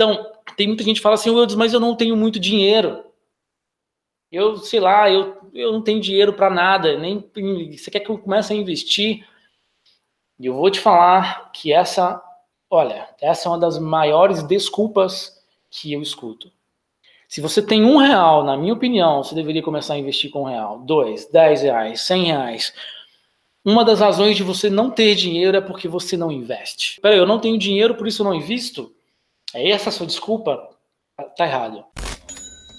Então, tem muita gente que fala assim, Wildes, mas eu não tenho muito dinheiro. Eu, sei lá, eu, eu não tenho dinheiro para nada, nem você quer que eu comece a investir? E eu vou te falar que essa, olha, essa é uma das maiores desculpas que eu escuto. Se você tem um real, na minha opinião, você deveria começar a investir com um real, dois, dez reais, cem reais. Uma das razões de você não ter dinheiro é porque você não investe. Peraí, eu não tenho dinheiro, por isso eu não invisto? É essa a sua desculpa? Tá errado.